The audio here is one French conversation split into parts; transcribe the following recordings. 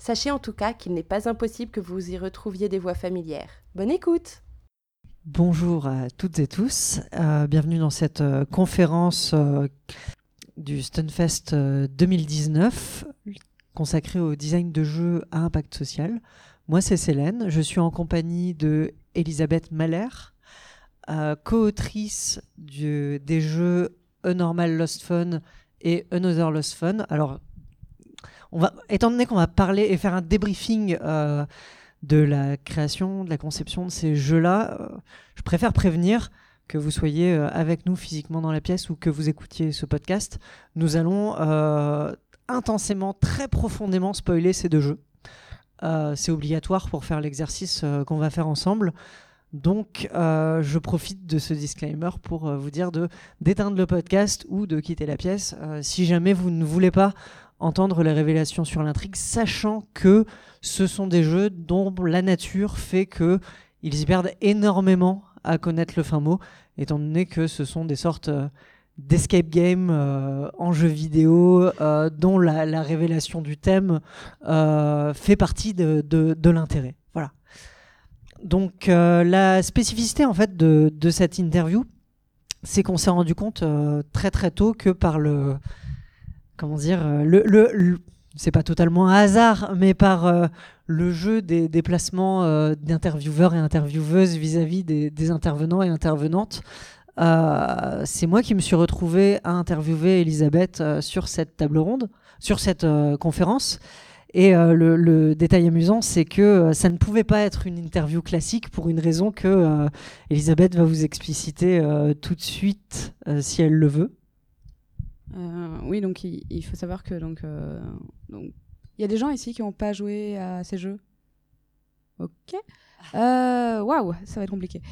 Sachez en tout cas qu'il n'est pas impossible que vous y retrouviez des voix familières. Bonne écoute Bonjour à toutes et tous, euh, bienvenue dans cette euh, conférence euh, du Stunfest 2019 consacrée au design de jeux à impact social. Moi c'est Célène, je suis en compagnie de Elisabeth Mahler, co-autrice des jeux A Normal Lost Fun et Another Lost Fun. Alors, on va, étant donné qu'on va parler et faire un débriefing euh, de la création, de la conception de ces jeux-là, euh, je préfère prévenir que vous soyez euh, avec nous physiquement dans la pièce ou que vous écoutiez ce podcast. Nous allons intensément, très profondément spoiler ces deux jeux. C'est obligatoire pour faire l'exercice qu'on va faire ensemble. Donc, je profite de ce disclaimer pour vous dire de d'éteindre le podcast ou de quitter la pièce si jamais vous ne voulez pas entendre les révélations sur l'intrigue, sachant que ce sont des jeux dont la nature fait que ils y perdent énormément à connaître le fin mot, étant donné que ce sont des sortes d'escape game en jeu vidéo dont la, la, révélation du thème fait partie de, l'intérêt. Voilà. Donc euh, la spécificité en fait de, de cette interview, c'est qu'on s'est rendu compte euh, très très tôt que par le comment dire euh, le, le, c'est pas totalement un hasard, mais par le jeu des déplacements d'intervieweurs et intervieweuses vis-à-vis des, intervenants et intervenantes. c'est moi qui me suis retrouvé à interviewer Elisabeth sur cette table ronde, sur cette conférence. Et euh, le, détail amusant, c'est que euh, ça ne pouvait pas être une interview classique pour une raison que euh, Elisabeth va vous expliciter tout de suite si elle le veut. Oui, donc il, faut savoir que donc il y a des gens ici qui n'ont pas joué à ces jeux. Ok. Waouh, ça va être compliqué.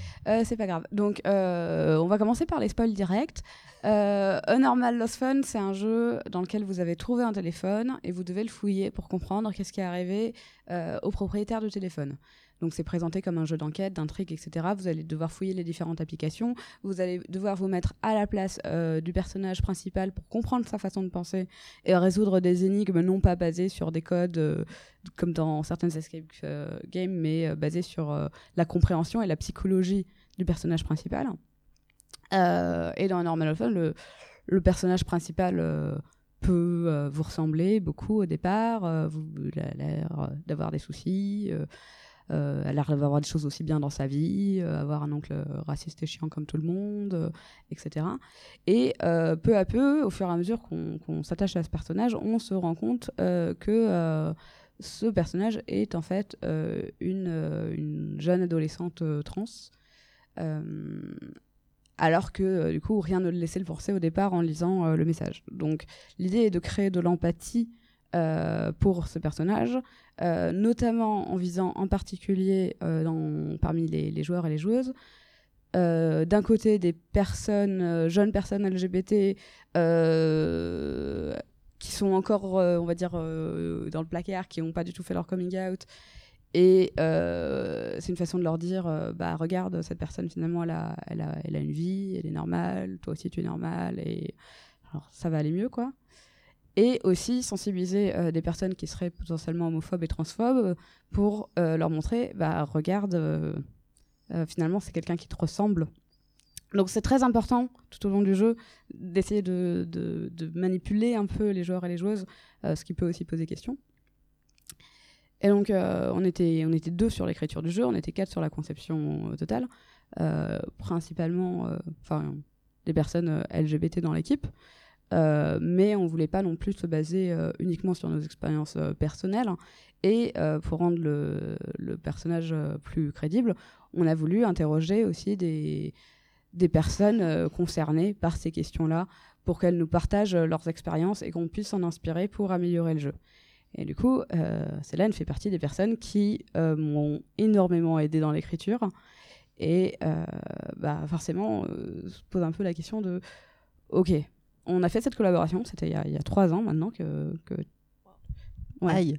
c'est pas grave. Donc, on va commencer par les spoils directs. Euh, A Normal Lost Fun, c'est un jeu dans lequel vous avez trouvé un téléphone et vous devez le fouiller pour comprendre qu'est-ce qui est arrivé euh, au propriétaire du téléphone. Donc c'est présenté comme un jeu d'enquête, d'intrigue, etc. Vous allez devoir fouiller les différentes applications. Vous allez devoir vous mettre à la place euh, du personnage principal pour comprendre sa façon de penser et résoudre des énigmes non pas basées sur des codes euh, comme dans certaines escape euh, games, mais basées sur la compréhension et la psychologie du personnage principal. Euh, et dans Normal Fun, le, personnage principal euh, peut euh, vous ressembler beaucoup au départ. vous, il a l'air d'avoir des soucis. Elle a l'air d'avoir des choses aussi bien dans sa vie, avoir un oncle raciste et chiant comme tout le monde, etc. Et peu à peu, au fur et à mesure qu'on s'attache à ce personnage, on se rend compte que ce personnage est en fait une, une, jeune adolescente trans alors que euh, du coup rien ne le laissait le forcer au départ en lisant euh, le message. Donc l'idée est de créer de l'empathie euh, pour ce personnage, notamment en visant en particulier parmi les, joueurs et les joueuses. D'un côté des personnes, jeunes personnes LGBT qui sont encore, on va dire, dans le placard, qui n'ont pas du tout fait leur coming out Et euh, c'est une façon de leur dire, euh, bah regarde, cette personne finalement, elle a, une vie, elle est normale, toi aussi tu es normal, et ça va aller mieux, quoi. Et aussi sensibiliser euh, des personnes qui seraient potentiellement homophobes et transphobes pour euh, leur montrer, bah regarde, euh, euh, finalement c'est quelqu'un qui te ressemble. Donc c'est très important tout au long du jeu d'essayer de, de- manipuler un peu les joueurs et les joueuses, euh, ce qui peut aussi poser question. Et donc, euh, on, était, on était deux sur l'écriture du jeu, on était quatre sur la conception euh, totale, euh, principalement euh, enfin, des personnes euh, LGBT dans l'équipe. Euh, mais on voulait pas non plus se baser euh, uniquement sur nos expériences euh, personnelles. Et euh, pour rendre le, personnage plus crédible, on a voulu interroger aussi des, personnes concernées par ces questions-là pour qu'elles nous partagent leurs expériences et qu'on puisse s'en inspirer pour améliorer le jeu. Et du coup, Célène fait partie des personnes qui m'ont énormément aidé dans l'écriture. Et bah, forcément, euh, se pose un peu la question de OK, on a fait cette collaboration, c'était il, y a- il y a trois ans maintenant que. que... Ouais. Aïe.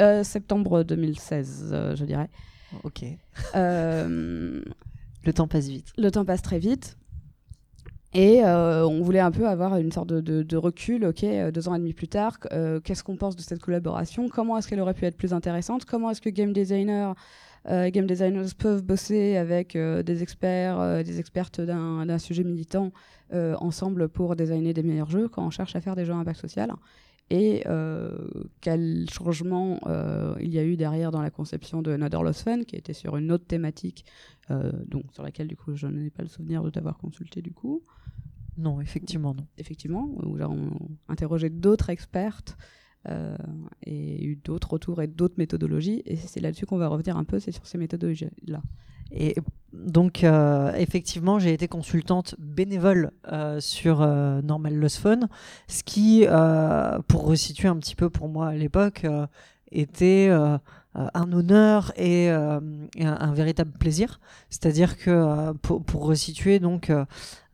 Euh, septembre 2016, euh, je dirais. Ok. Euh, Le temps passe vite. le temps passe très vite. Et on voulait un peu avoir une sorte de, de- de recul, ok, deux ans et demi plus tard, qu'est-ce qu'on pense de cette collaboration? Comment est-ce qu'elle aurait pu être plus intéressante? Comment est-ce que game designers, euh, game designers peuvent bosser avec euh, des experts, euh, des expertes d'un sujet militant euh, ensemble pour designer des meilleurs jeux quand on cherche à faire des jeux à impact social et euh, quel changement euh, il y a eu derrière dans la conception de Another Lost Fun, qui était sur une autre thématique, euh, donc sur laquelle du coup je n'ai pas le souvenir de t'avoir consulté du coup, Non, effectivement, non. effectivement, où là, on interrogé d'autres expertes euh, et eu d'autres retours et d'autres méthodologies, et c'est là-dessus qu'on va revenir un peu, c'est sur ces méthodologies-là. Et donc, euh, effectivement, j'ai été consultante bénévole euh, sur Normal Lost Phone, ce qui, pour resituer un petit peu pour moi à l'époque, était un honneur et, un, véritable plaisir. C'est-à-dire que, pour, resituer, donc,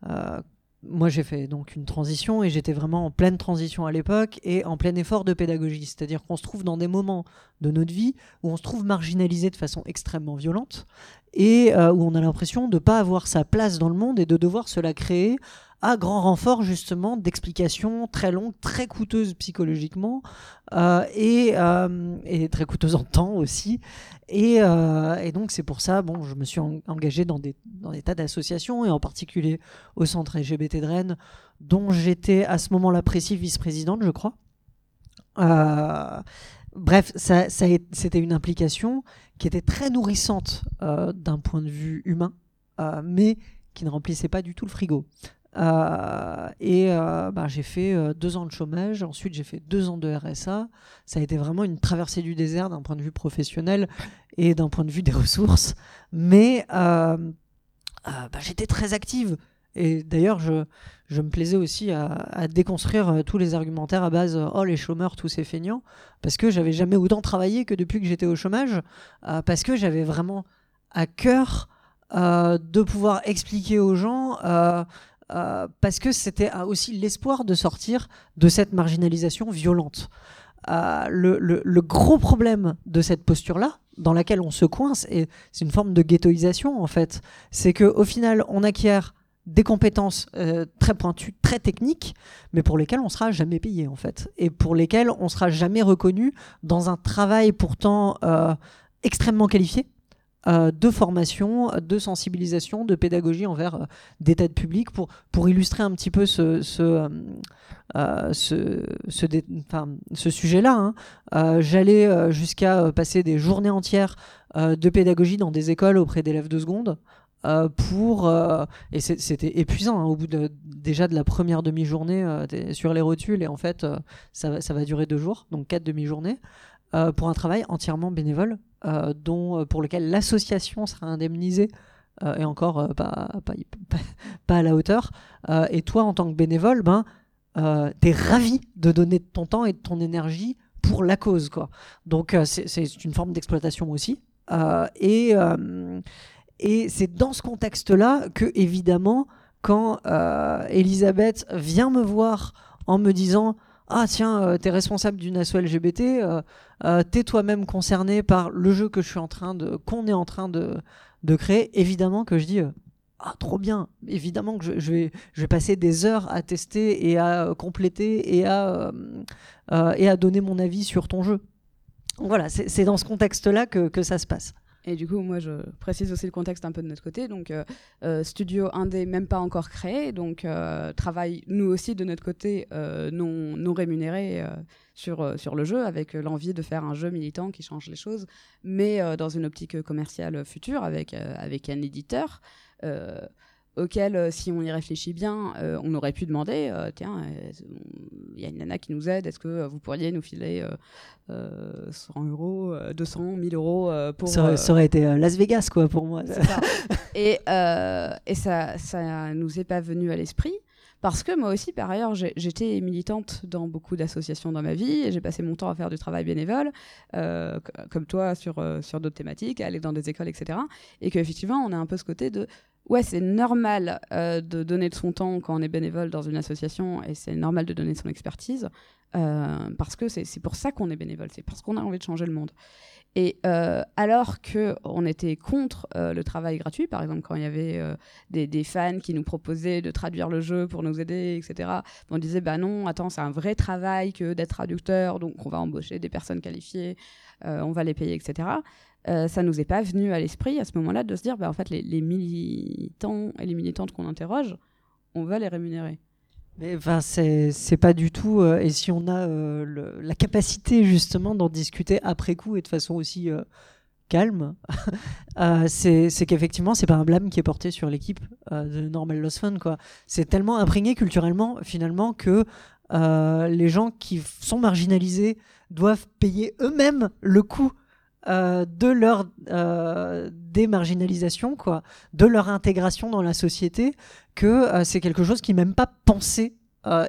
euh, moi j'ai fait donc une transition et j'étais vraiment en pleine transition à l'époque et en plein effort de pédagogie. C'est-à-dire qu'on se trouve dans des moments de notre vie où on se trouve marginalisé de façon extrêmement violente et euh, où on a l'impression de ne pas avoir sa place dans le monde et de devoir se la créer à grand renfort justement d'explications très longues, très coûteuses psychologiquement euh, et, euh, et très coûteuses en temps aussi. Et, euh, et donc c'est pour ça, bon, je me suis en- engagé dans des, dans des tas d'associations et en particulier au centre LGBT de Rennes, dont j'étais à ce moment-là précis vice-présidente, je crois. Bref, ça, c'était une implication qui était très nourrissante d'un point de vue humain, mais qui ne remplissait pas du tout le frigo. Euh, et euh, bah, j'ai fait euh, deux ans de chômage, ensuite j'ai fait deux ans de RSA. Ça a été vraiment une traversée du désert d'un point de vue professionnel et d'un point de vue des ressources. Mais bah, j'étais très active. Et d'ailleurs, je, je me plaisais aussi à, déconstruire tous les argumentaires à base oh les chômeurs, tous ces feignants, parce que j'avais jamais autant travaillé que depuis que j'étais au chômage, parce que j'avais vraiment à cœur de pouvoir expliquer aux gens, euh, parce que c'était euh, aussi l'espoir de sortir de cette marginalisation violente. Euh, le, gros problème de cette posture-là, dans laquelle on se coince, et c'est une forme de ghettoisation en fait, c'est qu'au final, on acquiert des compétences très pointues, très techniques, mais pour lesquelles on sera jamais payé en fait, et pour lesquelles on sera jamais reconnu dans un travail pourtant extrêmement qualifié euh, de formation, de sensibilisation, de pédagogie envers euh, des tas de publics pour, pour illustrer un petit peu ce, ce, euh, ce, ce, sujet-là. hein. J'allais jusqu'à passer des journées entières de pédagogie dans des écoles auprès d'élèves de seconde. pour et c'était épuisant hein, au bout de, déjà de la première demi-journée sur les rotules et en fait euh, ça, ça va durer deux jours donc quatre demi-journées pour un travail entièrement bénévole dont euh, pour lequel l'association sera indemnisée euh, et encore euh, pas, à la hauteur. Euh, et toi en tant que bénévole ben euh, t'es ravi de donner de ton temps et de ton énergie pour la cause quoi. Donc euh, c'est une forme d'exploitation aussi. Euh, et euh, c'est dans ce contexte-là que, évidemment, quand euh, Elisabeth vient me voir en me disant ah tiens, euh, t'es responsable d'une asso LGBT, euh, t'es toi-même concerné par le jeu que je suis en train de, qu'on est en train de, de créer. Évidemment que je dis, euh, ah trop bien. Évidemment que je, vais, je vais passer des heures à tester et à euh, compléter et à, et à donner mon avis sur ton jeu. Voilà, c'est c'est dans ce contexte-là que, que ça se passe. Et du coup, moi, je précise aussi le contexte un peu de notre côté. Donc, euh, euh, studio indé, même pas encore créé. Donc, euh, travail, nous aussi, de notre côté, euh, non, non rémunéré euh, sur, sur le jeu, avec l'envie de faire un jeu militant qui change les choses, mais dans une optique commerciale future, avec, avec un éditeur. Auquel, euh, si on y réfléchit bien, euh, on aurait pu demander, euh, tiens, il y a une nana qui nous aide, est-ce que vous pourriez nous filer euh, euh, 100 euros, euh, 200, 1000 euros pour... Ça, aurait- ça aurait été Las Vegas, quoi, pour moi. ça. et et ça, ça nous est pas venu à l'esprit. Parce que moi aussi, par ailleurs, j'étais militante dans beaucoup d'associations dans ma vie et j'ai passé mon temps à faire du travail bénévole, euh, co- comme toi, sur, sur d'autres thématiques, à aller dans des écoles, etc. Et qu'effectivement, on a un peu ce côté de ouais, c'est normal euh, de donner de son temps quand on est bénévole dans une association et c'est normal de donner son expertise euh, parce que c'est pour ça qu'on est bénévole, c'est parce qu'on a envie de changer le monde. Et euh, alors que on était contre euh, le travail gratuit, par exemple quand il y avait des, fans qui nous proposaient de traduire le jeu pour nous aider, etc. On disait bah non, attends, c'est un vrai travail que d'être traducteur, donc on va embaucher des personnes qualifiées, on va les payer, etc. Euh, ça nous est pas venu à l'esprit à ce moment-là de se dire bah en fait les militants et les militantes qu'on interroge, on va les rémunérer. Mais enfin, c'est pas du tout. euh, et si on a euh, la capacité justement d'en discuter après coup et de façon aussi euh, calme, c'est qu'effectivement, c'est pas un blâme qui est porté sur l'équipe de Normal Lost Fun. C'est tellement imprégné culturellement finalement que les gens qui sont marginalisés doivent payer eux-mêmes le coût. Euh, de leur euh, démarginalisation, quoi, de leur intégration dans la société, que euh, c'est quelque chose qui n'est même pas pensé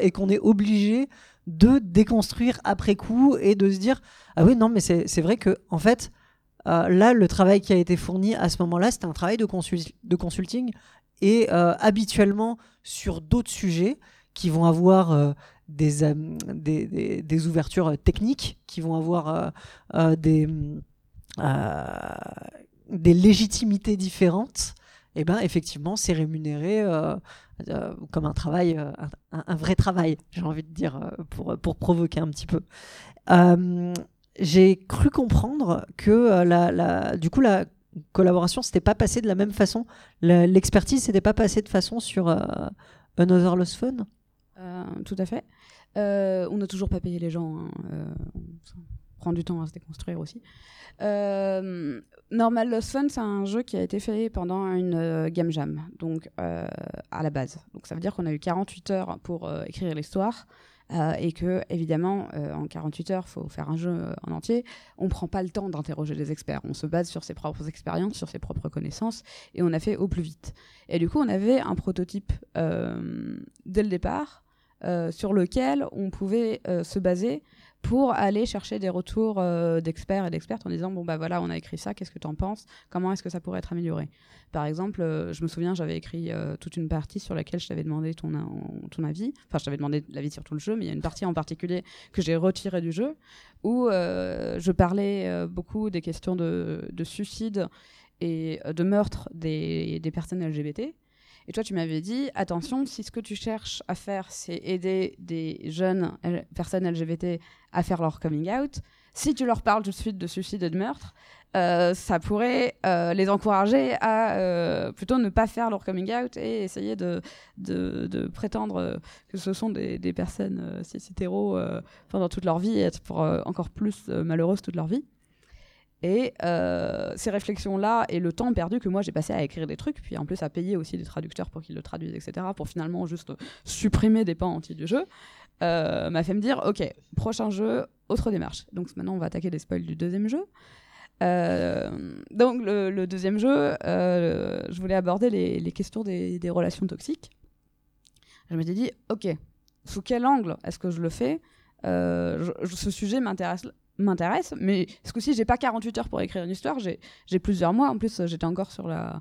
et qu'on est obligé de déconstruire après coup et de se dire ah oui non mais c'est vrai que en fait là le travail qui a été fourni à ce moment-là c'était un travail de, de consulting et habituellement sur d'autres sujets qui vont avoir des, des, des- ouvertures techniques qui vont avoir des des légitimités différentes et ben effectivement c'est rémunéré euh, euh, comme un travail, euh, un, vrai travail, j'ai envie de dire, euh, pour, pour provoquer un petit peu. Euh, j'ai cru comprendre que euh, la, du coup la collaboration s'était pas passée de la même façon, l'expertise s'était pas passée de façon sur euh, Another Lost. Euh, tout à fait. Euh, on n'a toujours pas payé les gens. hein, euh, du temps à se déconstruire aussi. Euh, Normal Lost Fun, c'est un jeu qui a été fait pendant une euh, game jam, donc euh, à la base. Donc ça veut dire qu'on a eu 48 heures pour écrire l'histoire. et que évidemment en 48 heures il faut faire un jeu en entier on prend pas le temps d'interroger les experts on se base sur ses propres expériences sur ses propres connaissances et on a fait au plus vite et du coup on avait un prototype dès le départ sur lequel on pouvait se baser pour aller chercher des retours euh, d'experts et d'expertes en disant bon bah voilà on a écrit ça qu'est-ce que tu en penses? Comment est-ce que ça pourrait être amélioré? Par exemple euh, je me souviens j'avais écrit euh, toute une partie sur laquelle je t'avais demandé ton, ton avis. Enfin je t'avais demandé l'avis sur tout le jeu mais il y a une partie en particulier que j'ai retirée du jeu où je parlais beaucoup des questions de, de suicide et de meurtre des, des personnes LGBT et toi, tu m'avais dit, attention, si ce que tu cherches à faire, c'est aider des jeunes personnes LGBT à faire leur coming out, si tu leur parles tout de suite de suicide et de meurtre, euh, ça pourrait euh, les encourager à euh, plutôt ne pas faire leur coming out et essayer de, prétendre que ce sont des, personnes cis hétéros euh, pendant toute leur vie et être pour, encore plus malheureuses toute leur vie. Et euh, ces réflexions-là et le temps perdu que moi j'ai passé à écrire des trucs, puis en plus à payer aussi des traducteurs pour qu'ils le traduisent, etc., pour finalement juste supprimer des pans entiers du jeu, euh, m'a fait me dire ok, prochain jeu, autre démarche. Donc maintenant on va attaquer les spoils du deuxième jeu. Euh, donc le, deuxième jeu, je voulais aborder les, questions des, relations toxiques. Je m'étais dit ok, sous quel angle est-ce que je le fais? Ce sujet m'intéresse m'intéresse, mais ce coup-ci, j'ai pas 48 heures pour écrire une histoire, j'ai plusieurs mois. En plus, j'étais encore sur la.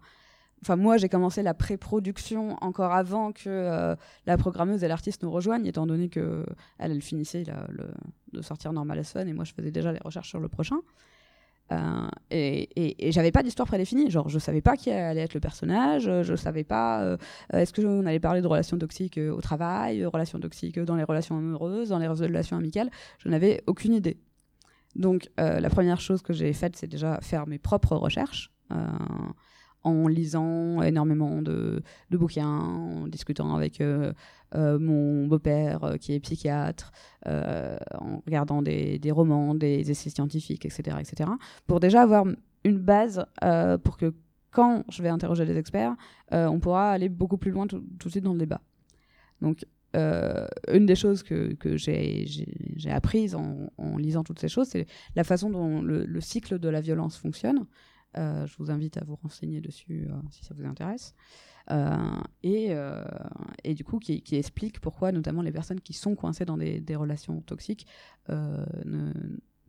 Enfin, moi, j'ai commencé la pré-production encore avant que euh, la programmeuse et l'artiste nous rejoignent, étant donné que elle, finissait de sortir Normal as et moi, je faisais déjà les recherches sur le prochain. Euh, et et, et j'avais pas d'histoire prédéfinie. Genre, je savais pas qui allait être le personnage, je savais pas. euh, Est-ce que on allait parler de relations toxiques au travail, relations toxiques dans les relations amoureuses, dans les relations amicales Je n'avais aucune idée. Donc, euh, la première chose que j'ai faite, c'est déjà faire mes propres recherches. euh, en lisant énormément de, bouquins, en discutant avec euh, mon beau-père qui est psychiatre, en regardant des, des romans, des essais scientifiques, etc., etc., pour déjà avoir une base pour que quand je vais interroger les experts, on pourra aller beaucoup plus loin tout, de suite dans le débat. Euh, une des choses que, j'ai apprises en, lisant toutes ces choses, c'est la façon dont le, le cycle de la violence fonctionne. Euh, je vous invite à vous renseigner dessus euh, si ça vous intéresse. Euh, et, du coup, qui, explique pourquoi, notamment, les personnes qui sont coincées dans des, relations toxiques ne,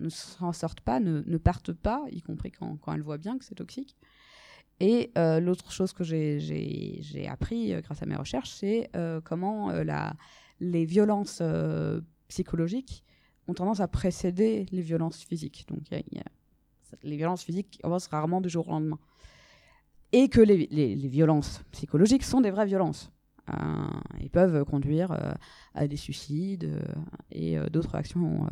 s'en sortent pas, ne, partent pas, y compris quand elles voient bien que c'est toxique. Et euh, l'autre chose que j'ai- appris euh, grâce à mes recherches, c'est euh, comment les violences psychologiques ont tendance à précéder les violences physiques. Donc, les violences physiques avancent rarement du jour au lendemain. Et que les, violences psychologiques sont des vraies violences. Ils peuvent conduire à des suicides et d'autres actions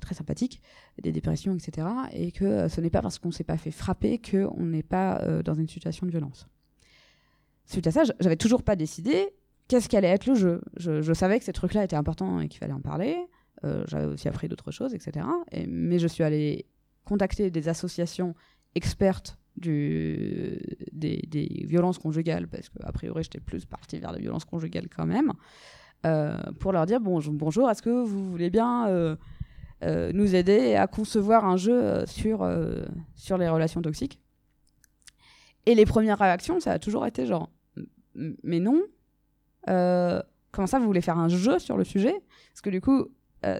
très sympathiques, des dépressions, etc. Et que euh, ce n'est pas parce qu'on ne s'est pas fait frapper qu'on n'est pas euh, dans une situation de violence. Suite à ça, j'avais toujours pas décidé qu'est-ce qu'allait être le jeu. Je, savais que ces trucs-là étaient importants et qu'il fallait en parler. Euh, J'avais aussi appris d'autres choses, etc. Et- mais je suis allée contacter des associations expertes des, violences conjugales, parce qu'a priori j'étais plus partie vers les violences conjugales quand même, euh, pour leur dire bon, bonjour, est-ce que vous voulez bien euh, euh, nous aider à concevoir un jeu euh, sur, euh, sur les relations toxiques Et les premières réactions, ça a toujours été genre mais non, comment ça vous voulez faire un jeu sur le sujet? Parce que du coup,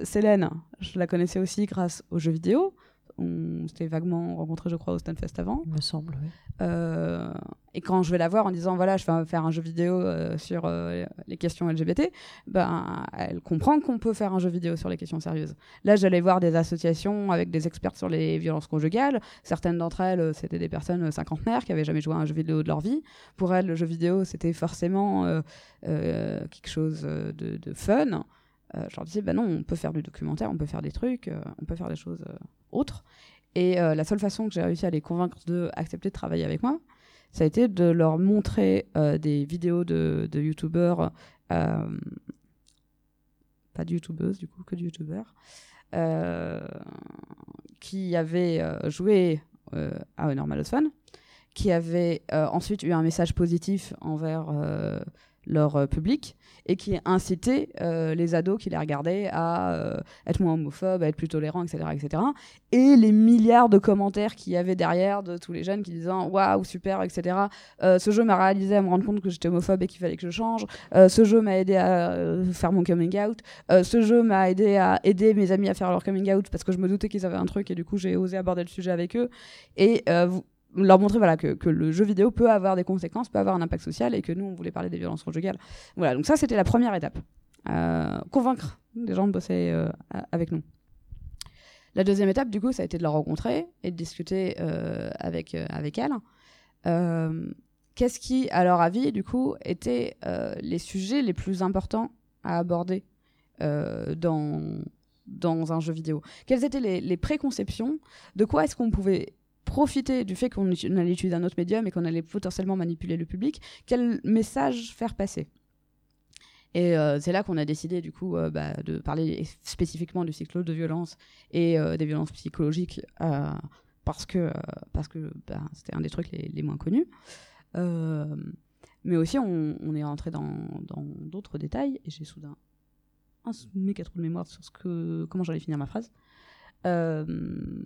Célène, je la connaissais aussi grâce aux jeux vidéo. On s'était vaguement rencontrés, je crois, au Stunfest avant. Il me semble, oui. Euh, et quand je vais la voir en disant voilà, je vais faire un jeu vidéo euh, sur euh, les questions LGBT, ben, elle comprend qu'on peut faire un jeu vidéo sur les questions sérieuses. Là, j'allais voir des associations avec des experts sur les violences conjugales. Certaines d'entre elles, c'était des personnes cinquantenaires qui avaient jamais joué à un jeu vidéo de leur vie. Pour elles, le jeu vidéo, c'était forcément quelque chose de, de fun. Euh, je leur disais, bah non, on peut faire du documentaire, on peut faire des trucs, euh, on peut faire des choses euh, Et euh, la seule façon que j'ai réussi à les convaincre d'accepter de travailler avec moi, ça a été de leur montrer euh, des vidéos de, de youtubeurs, euh, pas de youtubeuses du coup, que de youtubeurs, qui avaient joué à Normal as Fun, qui avaient ensuite eu un message positif envers leur euh, public et qui incitaient euh, les ados qui les regardaient à euh, être moins homophobes, à être plus tolérants, etc., etc. Et les milliards de commentaires qu'il y avait derrière de tous les jeunes qui disaient waouh super, etc. Ce jeu m'a réalisé à me rendre compte que j'étais homophobe et qu'il fallait que je change. Ce jeu m'a aidé à faire mon coming out. Ce jeu m'a aidé à aider mes amis à faire leur coming out parce que je me doutais qu'ils avaient un truc et du coup j'ai osé aborder le sujet avec eux et vous- leur montrer voilà, que, le jeu vidéo peut avoir des conséquences, peut avoir un impact social et que nous on voulait parler des violences conjugales. Voilà, donc ça c'était la première étape. Euh, convaincre les gens de bosser euh, avec nous. La deuxième étape, du coup, ça a été de la rencontrer et de discuter euh, avec, avec elle. Qu'est-ce qui, à leur avis, du coup, étaient les sujets les plus importants à aborder dans, dans un jeu vidéo? Quelles étaient les préconceptions? De quoi est-ce qu'on pouvait profiter du fait qu'on allait utiliser un autre médium et qu'on allait potentiellement manipuler le public Quel message faire passer? Et euh, c'est là qu'on a décidé du coup euh, bah, de parler spécifiquement du cycle de violence et euh, des violences psychologiques parce que parce que bah, c'était un des trucs les, moins connus. Mais aussi on, est rentré dans dans d'autres détails et j'ai soudain un méga trou de mémoire sur ce que comment j'allais finir ma phrase. Euh,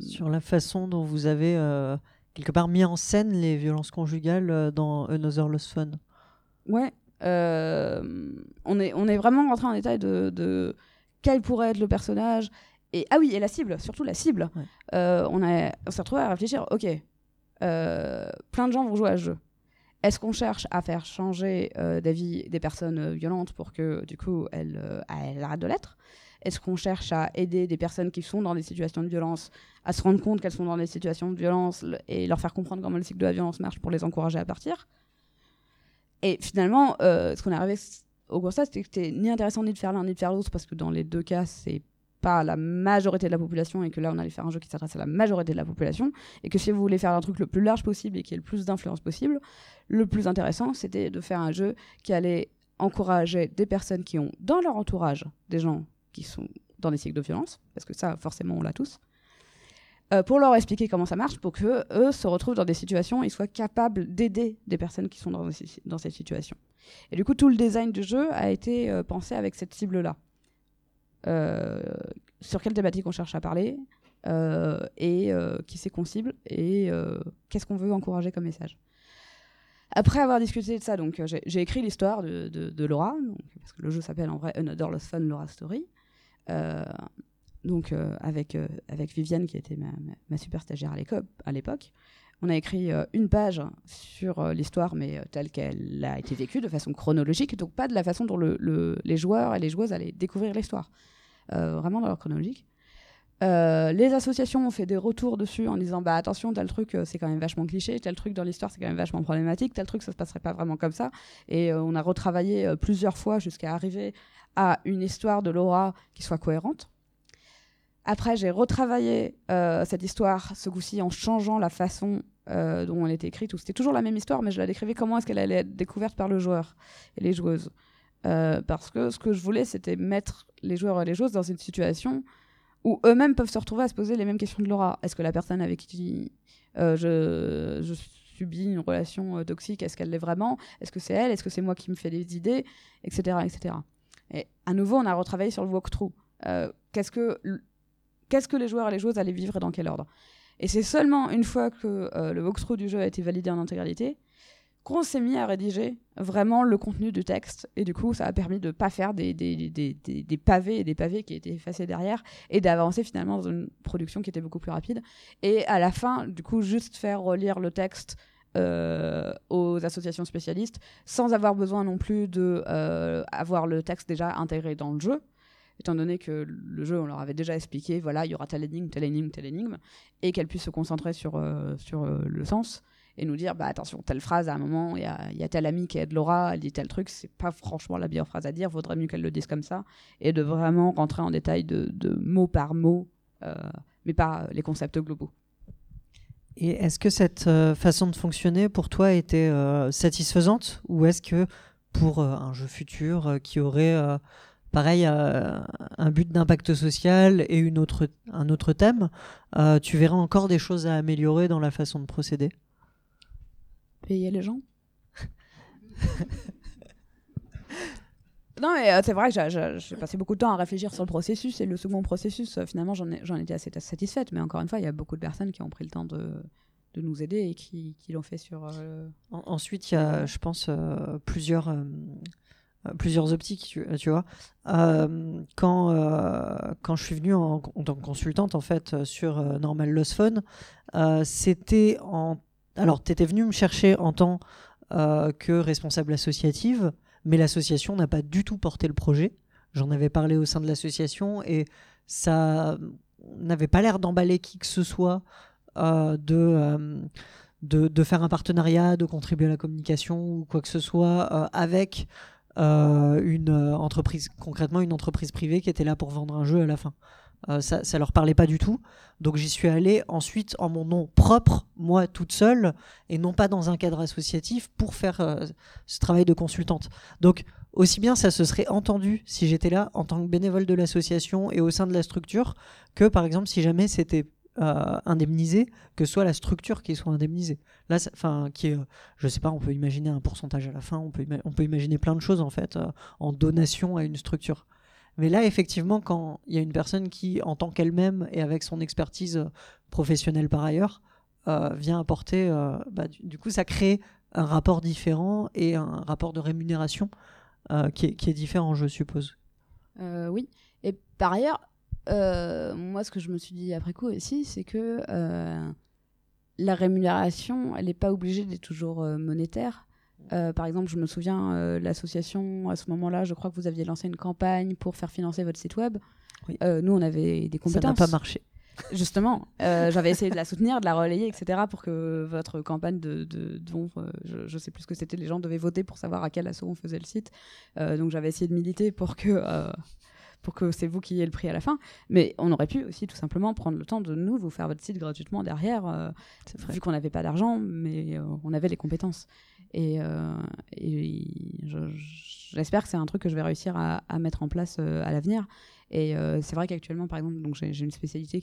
Sur la façon dont vous avez euh, quelque part mis en scène les violences conjugales euh, dans Another Lost Fun. Ouais. on, est, on est vraiment rentré en détail de, de quel pourrait être le personnage. Et, ah oui, et la cible, surtout la cible. Ouais. Euh, on, a- on s'est retrouvé à réfléchir, ok, euh, plein de gens vont jouer à ce jeu. Est-ce qu'on cherche à faire changer euh, d'avis des personnes violentes pour que, du coup, elles, elles arrêtent de l'être? Est-ce qu'on cherche à aider des personnes qui sont dans des situations de violence à se rendre compte qu'elles sont dans des situations de violence le- et leur faire comprendre comment le cycle de la violence marche pour les encourager à partir? Et finalement, euh, ce qu'on est arrivé au constat, c'était que c'était ni intéressant ni de faire l'un ni de faire l'autre parce que dans les deux cas, c'est pas la majorité de la population et que là, on allait faire un jeu qui s'adresse à la majorité de la population et que si vous voulez faire un truc le plus large possible et qui ait le plus d'influence possible, le plus intéressant, c'était de faire un jeu qui allait encourager des personnes qui ont dans leur entourage des gens qui sont dans des cycles de violence, parce que ça, forcément, on l'a tous, euh, pour leur expliquer comment ça marche, pour que eux se retrouvent dans des situations et soient capables d'aider des personnes qui sont dans, cette situation. Et du coup, tout le design du jeu a été euh, pensé avec cette cible-là. Euh, sur quelle thématique on cherche à parler et qui c'est qu'on cible et qu'est-ce qu'on veut encourager comme message. Après avoir discuté de ça, donc j'ai écrit l'histoire de Laura, donc, parce que le jeu s'appelle en vrai Another Lost Fun Laura Story. Euh, donc euh, avec, euh, avec Viviane qui était ma, super stagiaire à l'époque. On a écrit une page sur l'histoire, mais telle qu'elle a été vécue, de façon chronologique, donc pas de la façon dont le- le- les joueurs et les joueuses allaient découvrir l'histoire, vraiment dans leur chronologique. Euh, les associations ont fait des retours dessus en disant bah attention tel truc euh, c'est quand même vachement cliché tel truc dans l'histoire c'est quand même vachement problématique tel truc ça se passerait pas vraiment comme ça. Et euh, on a retravaillé plusieurs fois jusqu'à arriver à une histoire de Laura qui soit cohérente. Après j'ai retravaillé cette histoire ce coup-ci en changeant la façon dont elle était écrite c'était toujours la même histoire mais je la décrivais comment est-ce qu'elle allait être découverte par le joueur et les joueuses. Parce que ce que je voulais c'était mettre les joueurs et les joueuses dans une situation où eux-mêmes peuvent se retrouver à se poser les mêmes questions de Laura. Est-ce que la personne avec qui euh, je, subis une relation euh, toxique, est-ce qu'elle l'est vraiment? Est-ce que c'est elle? Est-ce que c'est moi qui me fais des idées? Etc. etc. Et à nouveau, on a retravaillé sur le walkthrough. Euh, qu'est-ce que qu'est-ce que les joueurs et les joueuses allaient vivre et dans quel ordre? Et c'est seulement une fois que le walkthrough du jeu a été validé en intégralité qu'on s'est mis à rédiger vraiment le contenu du texte. Et du coup, ça a permis de ne pas faire des, pavés et des pavés qui étaient effacés derrière et d'avancer finalement dans une production qui était beaucoup plus rapide. Et à la fin, du coup, juste faire relire le texte euh, aux associations spécialistes sans avoir besoin non plus de euh, avoir le texte déjà intégré dans le jeu étant donné que le jeu, on leur avait déjà expliqué, voilà, il y aura telle énigme, telle énigme, telle énigme, et qu'elles puissent se concentrer sur, euh, sur le sens et nous dire, bah attention, telle phrase, à un moment, il y a, telle amie qui aide Laura, elle dit tel truc, c'est pas franchement la meilleure phrase à dire, vaudrait mieux qu'elle le dise comme ça, et de vraiment rentrer en détail de, mot par mot, euh, mais pas les concepts globaux. Et est-ce que cette euh, façon de fonctionner pour toi était euh, satisfaisante ou est-ce que pour un jeu futur qui aurait pareil un but d'impact social et une autre, un autre thème, tu verrais encore des choses à améliorer dans la façon de procéder? Payer les gens? Non, mais euh, c'est vrai que j'ai- passé beaucoup de temps à réfléchir sur le processus. Et le second processus, euh, finalement, j'en ai- j'en étais assez satisfaite. Mais encore une fois, il y a beaucoup de personnes qui ont pris le temps de, de nous aider et qui, qui l'ont fait sur. euh, En- Ensuite, il y a, je pense, euh, plusieurs, euh, plusieurs optiques, tu, tu vois. Euh, quand, euh, quand je suis venu en, en tant que consultante, en fait, sur euh, Normal Lost Phone, euh, c'était en... Alors, tu étais venu me chercher en tant euh, que responsable associative, mais l'association n'a pas du tout porté le projet. J'en avais parlé au sein de l'association et ça n'avait pas l'air d'emballer qui que ce soit euh, de... euh, de, de faire un partenariat, de contribuer à la communication ou quoi que ce soit avec une entreprise, concrètement une entreprise privée qui était là pour vendre un jeu à la fin. Euh, ça, ça leur parlait pas du tout. Donc j'y suis allé ensuite en mon nom propre, moi toute seule, et non pas dans un cadre associatif pour faire euh, ce travail de consultante. Donc aussi bien ça se serait entendu si j'étais là en tant que bénévole de l'association et au sein de la structure que par exemple si jamais c'était euh, indemnisé, que soit la structure qui soit indemnisée. Là, enfin, qui est, je sais pas, on peut imaginer un pourcentage à la fin, on peut, on peut imaginer plein de choses en fait en donation à une structure. Mais là, effectivement, quand il y a une personne qui, en tant qu'elle-même et avec son expertise euh, professionnelle par ailleurs, euh, vient apporter, euh, bah, du, coup, ça crée un rapport différent et un rapport de rémunération qui, est, qui est différent, je suppose. Oui. Et par ailleurs, moi, ce que je me suis dit après coup aussi, c'est que la rémunération, elle n'est pas obligée d'être toujours monétaire. Euh, par exemple, je me souviens, euh, l'association, à ce moment-là, je crois que vous aviez lancé une campagne pour faire financer votre site web. Oui. Euh, nous, on avait des Ça compétences. n'a pas marché. Justement, j'avais essayé de la soutenir, de la relayer, etc. pour que votre campagne de, de dont, je, je sais plus ce que c'était, les gens devaient voter pour savoir à quel assaut on faisait le site. Donc j'avais essayé de militer pour que pour que c'est vous qui ayez le prix à la fin. Mais on aurait pu aussi tout simplement prendre le temps de nous vous faire votre site gratuitement derrière, euh, vu qu'on n'avait pas d'argent, mais euh, on avait les compétences. Et, euh, j'espère que c'est un truc que je vais réussir à, mettre en place euh, à l'avenir. Et euh, c'est vrai qu'actuellement, par exemple, j'ai une spécialité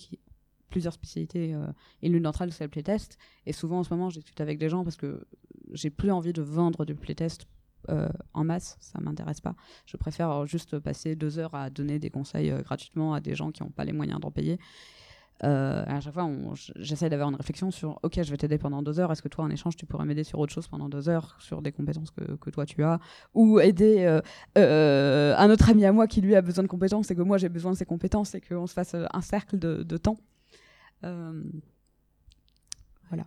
plusieurs spécialités et l'une d'entre elles c'est le playtest. Et souvent en ce moment je discute avec des gens parce que j'ai plus envie de vendre du playtest en masse. Ça m'intéresse pas. Je préfère juste passer deux heures à donner des conseils gratuitement à des gens qui n'ont pas les moyens d'en payer euh, à chaque fois, j'essaie d'avoir une réflexion sur OK, je vais t'aider pendant deux heures. Est-ce que toi, en échange, tu pourrais m'aider sur autre chose pendant deux heures, sur des compétences que, que toi tu as? Ou aider euh, euh, un autre ami à moi qui lui a besoin de compétences et que moi j'ai besoin de ses compétences et qu'on se fasse un cercle de, temps. Voilà.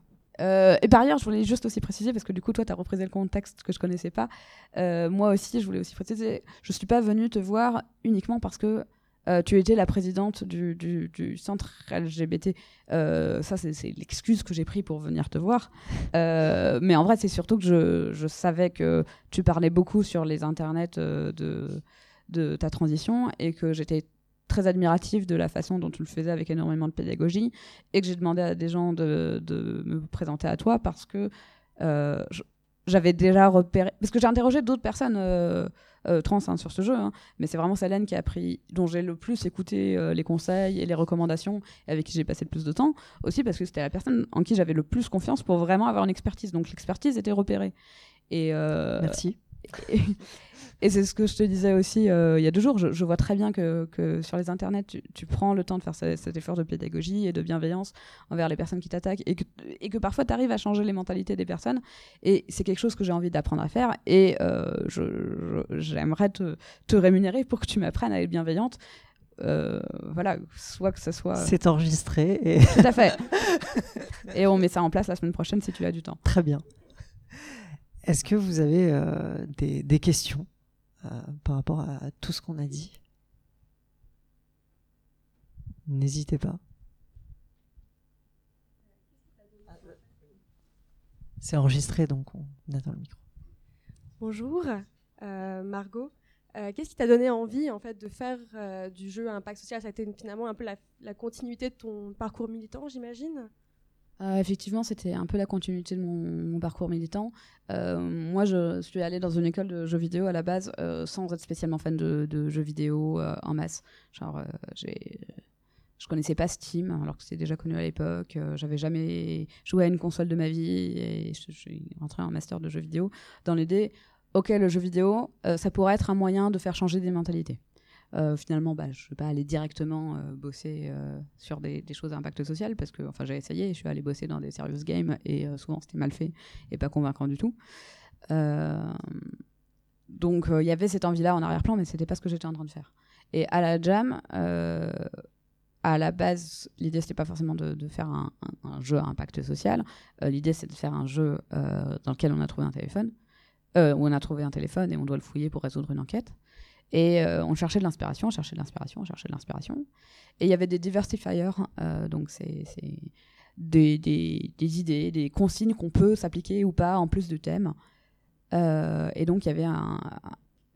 Et par ailleurs, je voulais juste aussi préciser, parce que du coup, toi, tu as représenté le contexte que je connaissais pas. Moi aussi, je voulais aussi préciser, je suis pas venue te voir uniquement parce que euh, tu étais la présidente du, centre LGBT. Euh, ça, c'est l'excuse que j'ai pris pour venir te voir. Euh, mais en vrai, c'est surtout que je, savais que tu parlais beaucoup sur les internets de, ta transition et que j'étais très admirative de la façon dont tu le faisais avec énormément de pédagogie et que j'ai demandé à des gens de, me présenter à toi parce que j'avais déjà repéré parce que j'ai interrogé d'autres personnes euh, euh, trans hein, sur ce jeu hein, mais c'est vraiment Salène qui a pris dont j'ai le plus écouté euh, les conseils et les recommandations et avec qui j'ai passé le plus de temps. Aussi parce que c'était la personne en qui j'avais le plus confiance pour vraiment avoir une expertise. Donc l'expertise était repérée. Et euh, Merci. et, et c'est ce que je te disais aussi euh, il y a deux jours. Je, je vois très bien que, que sur les internets, tu, tu prends le temps de faire ce- cet effort de pédagogie et de bienveillance envers les personnes qui t'attaquent et que, et que parfois tu arrives à changer les mentalités des personnes. Et c'est quelque chose que j'ai envie d'apprendre à faire. Et euh, j'aimerais te, te rémunérer pour que tu m'apprennes à être bienveillante. Euh, voilà, soit que ce soit. C'est enregistré et Tout à fait. et on met ça en place la semaine prochaine si tu as du temps. très bien. Est-ce que vous avez euh, des, des questions? Par rapport à tout ce qu'on a dit N'hésitez pas. C'est enregistré, donc on attend le micro. Bonjour, euh, Margot. Euh, Qu'est-ce qui t'a donné envie en fait de faire euh, du jeu à impact social? Ça a été finalement un peu la continuité de ton parcours militant, j'imagine? Euh, effectivement, c'était un peu la continuité de mon, parcours militant. Euh, moi, je suis allée dans une école de jeux vidéo à la base euh, sans être spécialement fan de, jeux vidéo en masse. Genre, j'ai, je connaissais pas Steam, alors que c'était déjà connu à l'époque. Euh, J'avais jamais joué à une console de ma vie et je, suis rentrée en master de jeux vidéo dans l'idée, ok, le jeu vidéo, ça pourrait être un moyen de faire changer des mentalités. Euh, finalement, bah, je ne vais pas aller directement euh, bosser euh, sur des, choses à impact social parce que enfin, j'ai essayé, je suis allée bosser dans des serious games et souvent c'était mal fait et pas convaincant du tout. Donc il y avait cette envie-là en arrière-plan, mais c'était pas ce que j'étais en train de faire. Et à la jam, à la base, l'idée c'était pas forcément de, faire un, jeu à impact social. L'idée c'est de faire un jeu dans lequel on a trouvé un téléphone, où on a trouvé un téléphone et on doit le fouiller pour résoudre une enquête. Et euh, on cherchait de l'inspiration, on cherchait de l'inspiration, on cherchait de l'inspiration. Et il y avait des diversifiers, euh, donc c'est des, idées, des consignes qu'on peut s'appliquer ou pas en plus du thème. Euh, et donc il y avait un-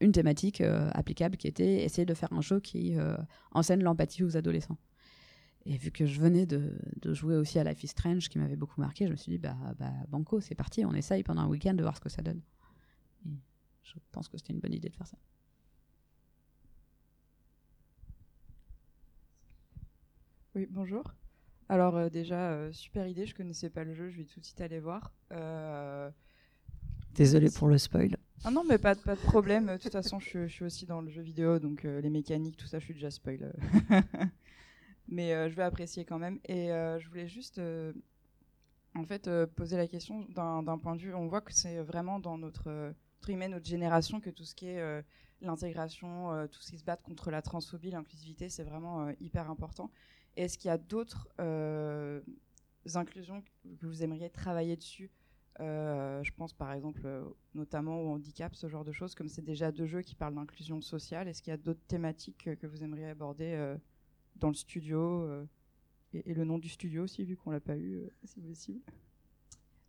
une thématique euh, applicable qui était essayer de faire un jeu qui enseigne l'empathie aux adolescents. Et vu que je venais de, de jouer aussi à Life is Strange, qui m'avait beaucoup marqué, je me suis dit, bah, bah banco, c'est parti, on essaye pendant un week-end de voir ce que ça donne. Et je pense que c'était une bonne idée de faire ça. Oui, bonjour. Alors euh, déjà, euh, super idée, je connaissais pas le jeu, je vais tout de suite aller voir. Euh, Désolé pour le spoil. Ah non, mais pas, de- pas de problème, de toute façon, je, je suis aussi dans le jeu vidéo, donc les mécaniques, tout ça, je suis déjà spoil. mais je vais apprécier quand même. Et je voulais juste, en fait, poser la question d'un point de vue, on voit que c'est vraiment dans notre, notre génération que tout ce qui est l'intégration, tout ce qui se bat contre la transphobie, l'inclusivité, c'est vraiment hyper important. Est-ce qu'il y a d'autres euh, inclusions que vous aimeriez travailler dessus Euh, je pense par exemple euh, notamment au handicap, ce genre de choses, comme c'est déjà deux jeux qui parlent d'inclusion sociale. Est-ce qu'il y a d'autres thématiques que vous aimeriez aborder dans le studio et, le nom du studio aussi, vu qu'on l'a pas eu, si possible?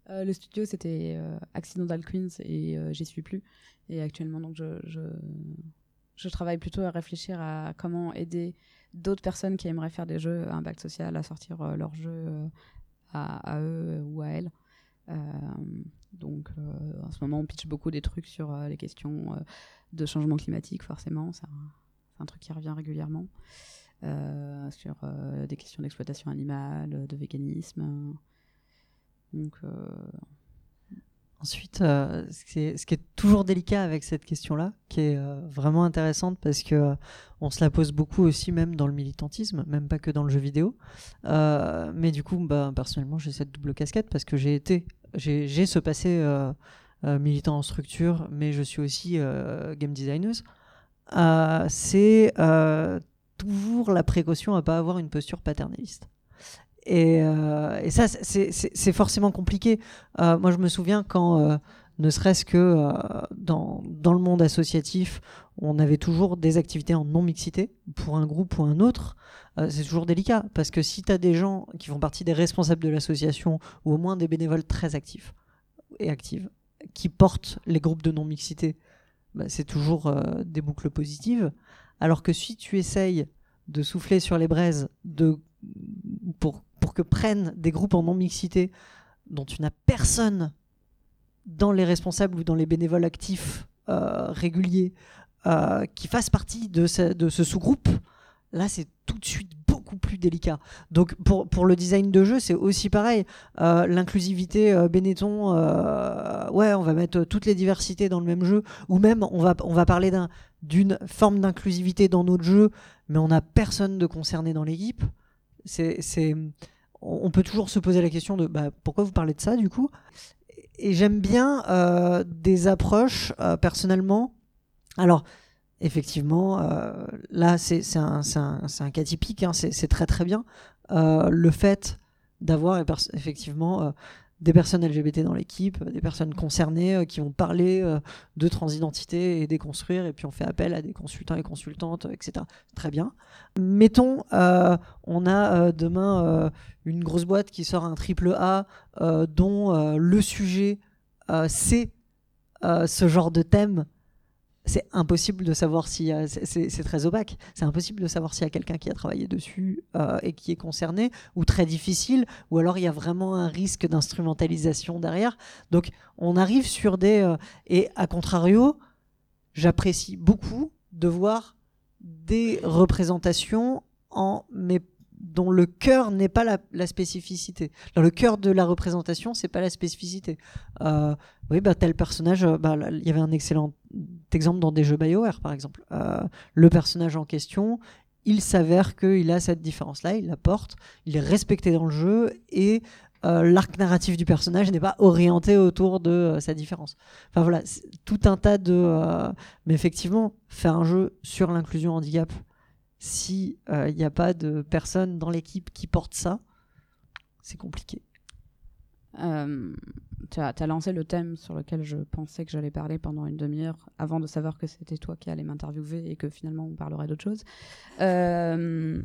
Le studio, c'était euh, Accidental Queens et euh, j'y suis plus. Et actuellement, donc, je travaille plutôt à réfléchir à comment aider d'autres personnes qui aimeraient faire des jeux à impact social à sortir euh, leurs jeux euh, à, eux ou à elles. Euh, donc, euh, en ce moment, on pitch beaucoup des trucs sur euh, les questions euh, de changement climatique, forcément. C'est un, truc qui revient régulièrement. Euh, sur euh, des questions d'exploitation animale, de véganisme. Donc, euh, Ensuite, euh, ce, qui est, toujours délicat avec cette question-là, qui est euh, vraiment intéressante parce que euh, on se la pose beaucoup aussi, même dans le militantisme, même pas que dans le jeu vidéo. Mais du coup, bah, personnellement, j'ai cette double casquette parce que j'ai été, j'ai ce passé militant en structure, mais je suis aussi game designer. C'est toujours la précaution à pas avoir une posture paternaliste. Et, euh, et ça, c'est- forcément compliqué. Euh, moi, je me souviens quand, euh, ne serait-ce que dans, dans le monde associatif, on avait toujours des activités en non-mixité pour un groupe ou un autre. c'est toujours délicat parce que si tu as des gens qui font partie des responsables de l'association ou au moins des bénévoles très actifs et actives qui portent les groupes de non-mixité, bah, c'est toujours des boucles positives. Alors que si tu essayes de souffler sur les braises de, pour, pour que prennent des groupes en non-mixité dont tu n'as personne dans les responsables ou dans les bénévoles actifs euh, réguliers euh, qui fassent partie de ce, sous-groupe, là c'est tout de suite beaucoup plus délicat. Donc pour, le design de jeu, c'est aussi pareil. Euh, L'inclusivité Benetton, ouais, on va mettre toutes les diversités dans le même jeu, ou même on va, on va parler d'un- d'une forme d'inclusivité dans notre jeu, mais on n'a personne de concerné dans l'équipe. C'est, on peut toujours se poser la question de bah, pourquoi vous parlez de ça du coup? Et j'aime bien euh, des approches euh, personnellement. Alors, effectivement, euh, là, c'est un, un- cas typique, hein, c'est très très bien. Le fait d'avoir effectivement des personnes LGBT dans l'équipe, des personnes concernées euh, qui vont parler euh, de transidentité et déconstruire, et puis on fait appel à des consultants et consultantes, euh, etc. Très bien. Mettons, euh, on a euh, demain euh, une grosse boîte qui sort un triple A euh, dont euh, le sujet euh, c'est euh, ce genre de thème. C'est impossible de savoir si c'est très opaque. C'est impossible de savoir s'il y a quelqu'un qui a travaillé dessus euh, et qui est concerné, ou très difficile, ou alors il y a vraiment un risque d'instrumentalisation derrière. Donc on arrive sur des euh, et à contrario, j'apprécie beaucoup de voir des représentations en mais dont le cœur n'est pas la, spécificité. Le cœur de la représentation, c'est pas la spécificité. Euh, oui, bah, tel personnage, euh, bah, il y avait un excellent exemple dans des jeux BioWare, par exemple. Euh, le personnage en question, il s'avère qu'il a cette différence-là, il la porte, il est respecté dans le jeu et euh, l'arc narratif du personnage n'est pas orienté autour de sa différence. Enfin voilà, tout un tas de. Mais effectivement, faire un jeu sur l'inclusion handicap, si il n'y a pas de personne dans l'équipe qui porte ça, c'est compliqué. Euh, tu as, lancé le thème sur lequel je pensais que j'allais parler pendant une demi-heure avant de savoir que c'était toi qui allais m'interviewer et que finalement on parlerait d'autre chose. Euh,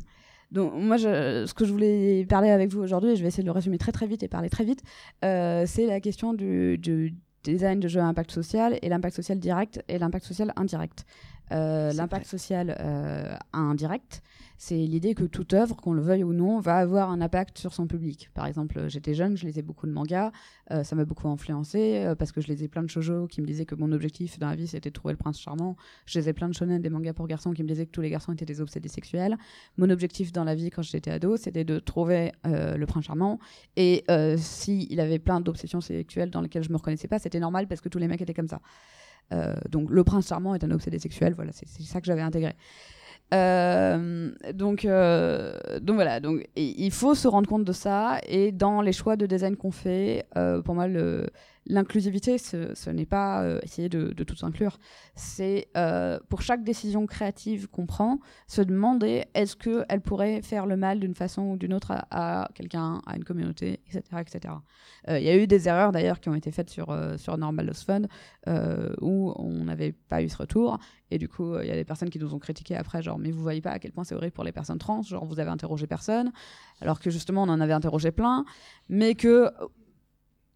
donc moi, ce que je voulais parler avec vous aujourd'hui, et je vais essayer de le résumer très très vite et parler très vite, euh, c'est la question du, du design de jeux à impact social et l'impact social direct et l'impact social indirect. Euh, l'impact social euh, indirect, c'est l'idée que toute œuvre, qu'on le veuille ou non, va avoir un impact sur son public. Par exemple, j'étais jeune, je lisais beaucoup de mangas, euh, ça m'a beaucoup influencé euh, parce que je lisais plein de shoujo qui me disaient que mon objectif dans la vie c'était de trouver le prince charmant. Je lisais plein de shonen, des mangas pour garçons qui me disaient que tous les garçons étaient des obsédés sexuels. Mon objectif dans la vie quand j'étais ado c'était de trouver euh, le prince charmant. Et euh, s'il avait plein d'obsessions sexuelles dans lesquelles je me reconnaissais pas, c'était normal parce que tous les mecs étaient comme ça. Euh, donc le prince charmant est un obsédé sexuel, voilà, c'est ça que j'avais intégré. Euh, donc, euh, donc voilà, donc il faut se rendre compte de ça et dans les choix de design qu'on fait, euh, pour moi le, L'inclusivité, ce, n'est pas euh, essayer de, de tout inclure. C'est euh, pour chaque décision créative qu'on prend, se demander est-ce qu'elle pourrait faire le mal d'une façon ou d'une autre à, quelqu'un, à une communauté, etc. etc. Euh, Il y a eu des erreurs d'ailleurs qui ont été faites sur, sur Normal Lost Fund où on n'avait pas eu ce retour. Et du coup, il y a des personnes qui nous ont critiqué après, genre, mais vous voyez pas à quel point c'est horrible pour les personnes trans, genre, vous avez interrogé personne, alors que justement, on en avait interrogé plein, mais que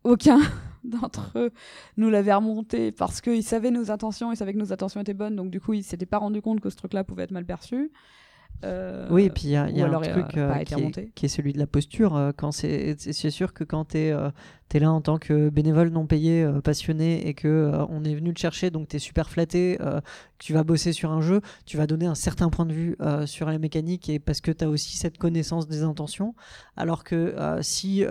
aucun d'entre eux nous l'avait remonté parce qu'ils savaient nos intentions, ils savaient que nos intentions étaient bonnes, donc du coup, ils s'étaient pas rendu compte que ce truc-là pouvait être mal perçu. Euh, Oui, et puis il y a, y un truc euh, qui, est, qui est celui de la posture. euh, quand c'est, sûr que quand tu es, là en tant que bénévole non payé, passionné, et que on est venu te chercher, donc tu es super flatté, que tu vas bosser sur un jeu, tu vas donner un certain point de vue sur la mécanique, et parce que tu as aussi cette connaissance des intentions. Alors que si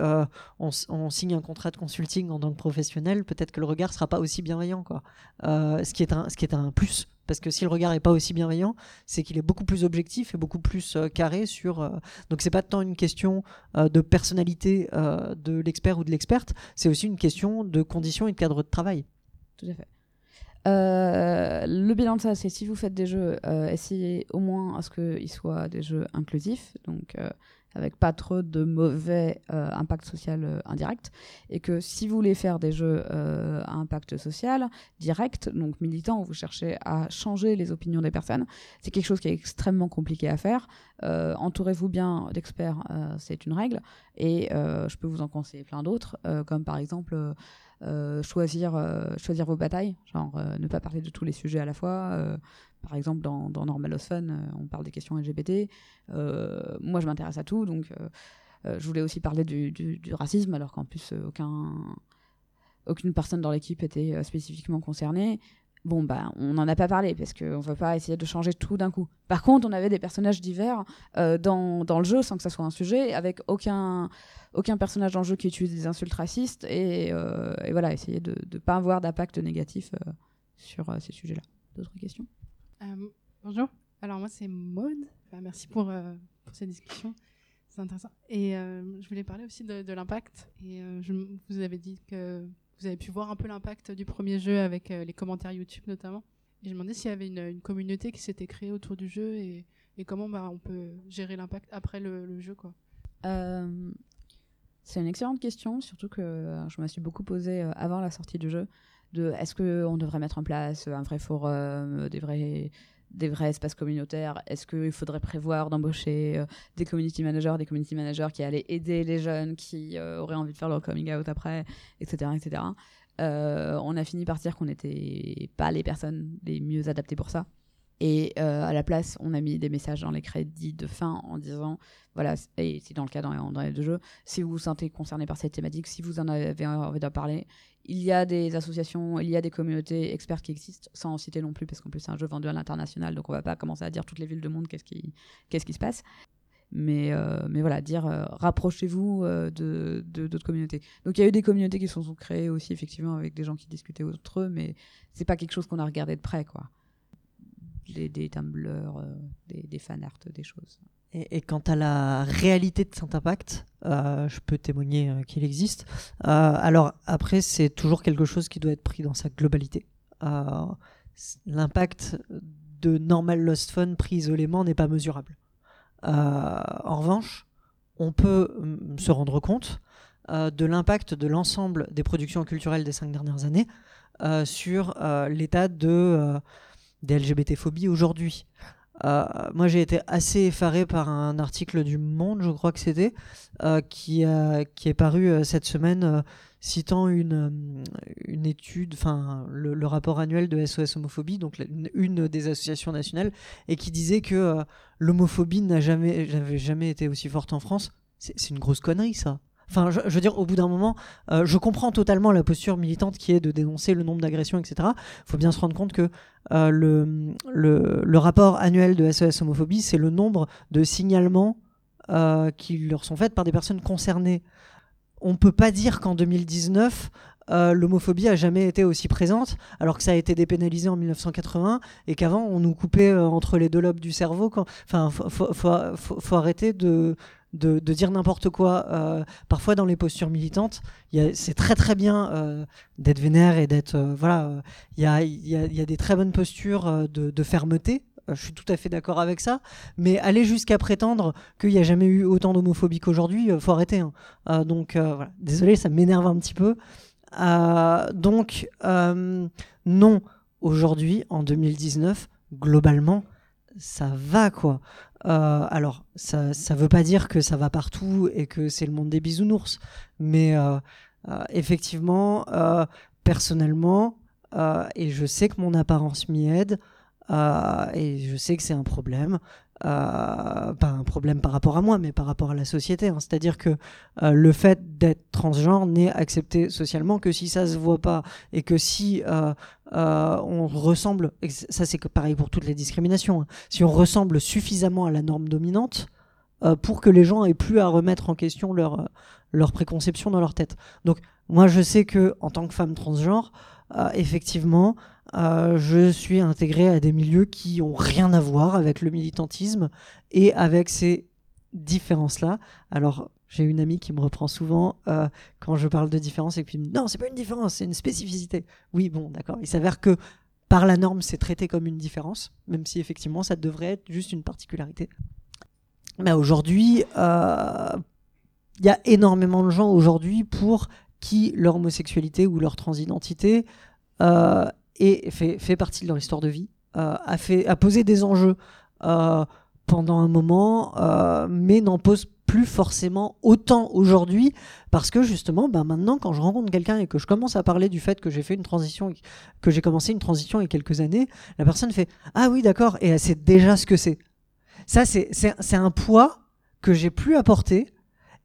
on, signe un contrat de consulting en tant que professionnel, peut-être que le regard sera pas aussi bienveillant. Quoi. Ce, qui est un, ce qui est un plus. Parce que si le regard est pas aussi bienveillant, c'est qu'il est beaucoup plus objectif et beaucoup plus euh, carré sur. euh, donc c'est pas tant une question euh, de personnalité euh, de l'expert ou de l'experte, c'est aussi une question de conditions et de cadre de travail. Tout à fait. Le bilan de ça, c'est si vous faites des jeux, essayez au moins à ce qu'ils soient des jeux inclusifs, donc avec pas trop de mauvais euh, impact social euh, indirect, et que si vous voulez faire des jeux euh, à impact social direct, donc militant, où vous cherchez à changer les opinions des personnes, c'est quelque chose qui est extrêmement compliqué à faire. Euh, Entourez-vous bien d'experts, euh, c'est une règle, et euh, je peux vous en conseiller plein d'autres, comme par exemple euh, choisir, euh, choisir vos batailles, genre euh, ne pas parler de tous les sujets à la fois. Par exemple, dans, dans Normal Fun, euh, on parle des questions LGBT. Euh, moi, je m'intéresse à tout, donc euh, je voulais aussi parler du, racisme, alors qu'en plus, aucun, aucune personne dans l'équipe était spécifiquement concernée. Bon, bah, on n'en a pas parlé parce qu'on ne veut pas essayer de changer tout d'un coup. Par contre, on avait des personnages divers dans, le jeu sans que ça soit un sujet, avec aucun, personnage dans le jeu qui utilise des insultes racistes et, voilà, essayer de ne pas avoir d'impact négatif sur ces sujets-là. D'autres questions? Euh, bonjour. Alors moi c'est Maud. Enfin, merci pour, euh, pour cette discussion. C'est intéressant. Et euh, je voulais parler aussi de, l'impact. Et vous avez dit que vous avez pu voir un peu l'impact du premier jeu avec les commentaires YouTube notamment. Et je me demandais s'il y avait une, communauté qui s'était créée autour du jeu et, comment bah, on peut gérer l'impact après le, jeu. Quoi. C'est une excellente question, surtout que je me suis beaucoup posée avant la sortie du jeu de est-ce qu'on devrait mettre en place un vrai forum, des vrais, des vrais espaces communautaires? Est-ce qu'il faudrait prévoir d'embaucher euh, des community managers, des community managers qui allaient aider les jeunes qui euh, auraient envie de faire leur coming out après, etc. etc. Euh, on a fini par dire qu'on n'était pas les personnes les mieux adaptées pour ça. Et euh, à la place, on a mis des messages dans les crédits de fin en disant, voilà, et c'est dans le cas dans, dans les deux jeux, si vous vous sentez concerné par cette thématique, si vous en avez envie d'en parler, il y a des associations, il y a des communautés experts qui existent, sans en citer non plus, parce qu'en plus c'est un jeu vendu à l'international, donc on va pas commencer à dire toutes les villes du monde qu'est-ce qui, qu'est-ce qui se passe. Mais, euh, mais voilà, dire euh, rapprochez-vous euh, de- d'autres communautés. Donc il y a eu des communautés qui se sont créées aussi, effectivement, avec des gens qui discutaient entre eux, mais c'est pas quelque chose qu'on a regardé de près, quoi. Des, des Tumblr, euh, des, des fanarts, des choses. Et, quant à la réalité de cet impact, euh, je peux témoigner euh, qu'il existe. Alors après, c'est toujours quelque chose qui doit être pris dans sa globalité. L'impact de Normal Lost Fun pris isolément n'est pas mesurable. En revanche, on peut mm, se rendre compte de l'impact de l'ensemble des productions culturelles des cinq dernières années sur l'état de, des LGBT-phobies aujourd'hui. Euh, moi, j'ai été assez effaré par un article du Monde, je crois que c'était, euh, qui, qui est paru euh, cette semaine, citant une, une étude, enfin le, rapport annuel de SOS Homophobie, donc une, des associations nationales, et qui disait que l'homophobie n'a jamais, jamais été aussi forte en France. C'est une grosse connerie, ça. Enfin, je, veux dire, au bout d'un moment, euh, je comprends totalement la posture militante qui est de dénoncer le nombre d'agressions, etc. Il faut bien se rendre compte que euh, le, le, rapport annuel de SOS Homophobie, c'est le nombre de signalements euh, qui leur sont faits par des personnes concernées. On ne peut pas dire qu'en 2019, euh, l'homophobie a jamais été aussi présente, alors que ça a été dépénalisé en 1980 et qu'avant on nous coupait entre les deux lobes du cerveau. Quand... Enfin, faut arrêter de de, dire n'importe quoi. Euh, parfois, dans les postures militantes, c'est très très bien euh, d'être vénère et d'être. euh, voilà, il y, a, des très bonnes postures de, fermeté. Je suis tout à fait d'accord avec ça. Mais aller jusqu'à prétendre qu'il n'y a jamais eu autant d'homophobie qu'aujourd'hui, faut arrêter. hein. Donc, voilà. Désolé, ça m'énerve un petit peu. Donc, non, aujourd'hui, en 2019, globalement, ça va quoi. Euh, alors, ça ne veut pas dire que ça va partout et que c'est le monde des bisounours, mais euh, euh, effectivement, personnellement, et je sais que mon apparence m'y aide, et je sais que c'est un problème. Euh, pas un problème par rapport à moi, mais par rapport à la société. hein. C'est-à-dire que euh, le fait d'être transgenre n'est accepté socialement que si ça se voit pas et que si euh, on ressemble, et ça c'est pareil pour toutes les discriminations, hein, si on ressemble suffisamment à la norme dominante pour que les gens aient plus à remettre en question leur, leur préconception dans leur tête. Donc moi je sais que en tant que femme transgenre, effectivement, euh, je suis intégrée à des milieux qui ont rien à voir avec le militantisme et avec ces différences-là. Alors, j'ai une amie qui me reprend souvent euh, quand je parle de différence et puis me dit, non, c'est pas une différence, c'est une spécificité. Oui, bon, d'accord. Il s'avère que par la norme, c'est traité comme une différence, même si effectivement, ça devrait être juste une particularité. Mais aujourd'hui, euh, il y a énormément de gens aujourd'hui pour qui leur homosexualité ou leur transidentité est- fait, fait partie de leur histoire de vie, euh, a, fait, a posé des enjeux euh, pendant un moment, euh, mais n'en pose plus forcément autant aujourd'hui parce que justement, ben maintenant, quand je rencontre quelqu'un et que je commence à parler du fait que j'ai fait une transition, que j'ai commencé une transition il y a quelques années, la personne fait ah oui d'accord et elle sait déjà ce que c'est. Ça c'est un poids que j'ai plus apporté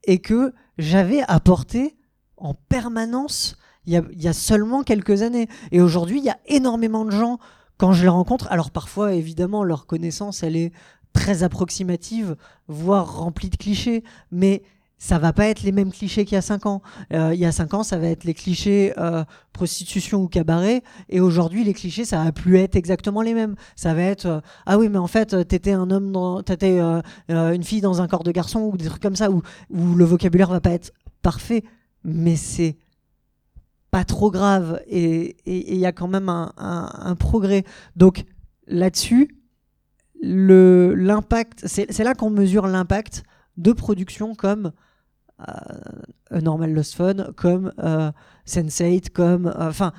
et que j'avais apporté en permanence il y, a, seulement quelques années. Et aujourd'hui, il y a énormément de gens, quand je les rencontre, alors parfois, évidemment, leur connaissance, elle est très approximative, voire remplie de clichés, mais ça va pas être les mêmes clichés qu'il y a 5 ans. Euh, il y a 5 ans, ça va être les clichés euh, prostitution ou cabaret, et aujourd'hui, les clichés, ça va plus être exactement les mêmes. Ça va être euh, ah oui, mais en fait, t'étais un homme, t'étais une fille dans un corps de garçon ou des trucs comme ça où, où le vocabulaire va pas être parfait, mais c'est pas trop grave et il y a quand même un, progrès. Donc là-dessus, l'impact, c'est là qu'on mesure l'impact de productions comme euh, Normal Lost Fun, comme euh, Sense8, comme euh, enfin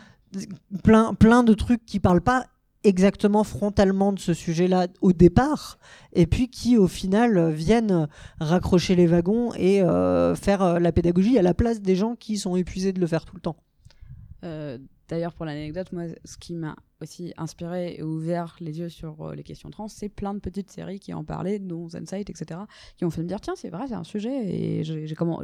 plein plein de trucs qui parlent pas exactement frontalement de ce sujet-là au départ, et puis qui au final viennent raccrocher les wagons et euh, faire la pédagogie à la place des gens qui sont épuisés de le faire tout le temps. Euh, D'ailleurs, pour l'anecdote, moi, ce qui m'a aussi inspiré et ouvert les yeux sur euh, les questions trans, c'est plein de petites séries qui en parlaient, dont Zensight, etc., qui ont fait me dire tiens, c'est vrai, c'est un sujet, et je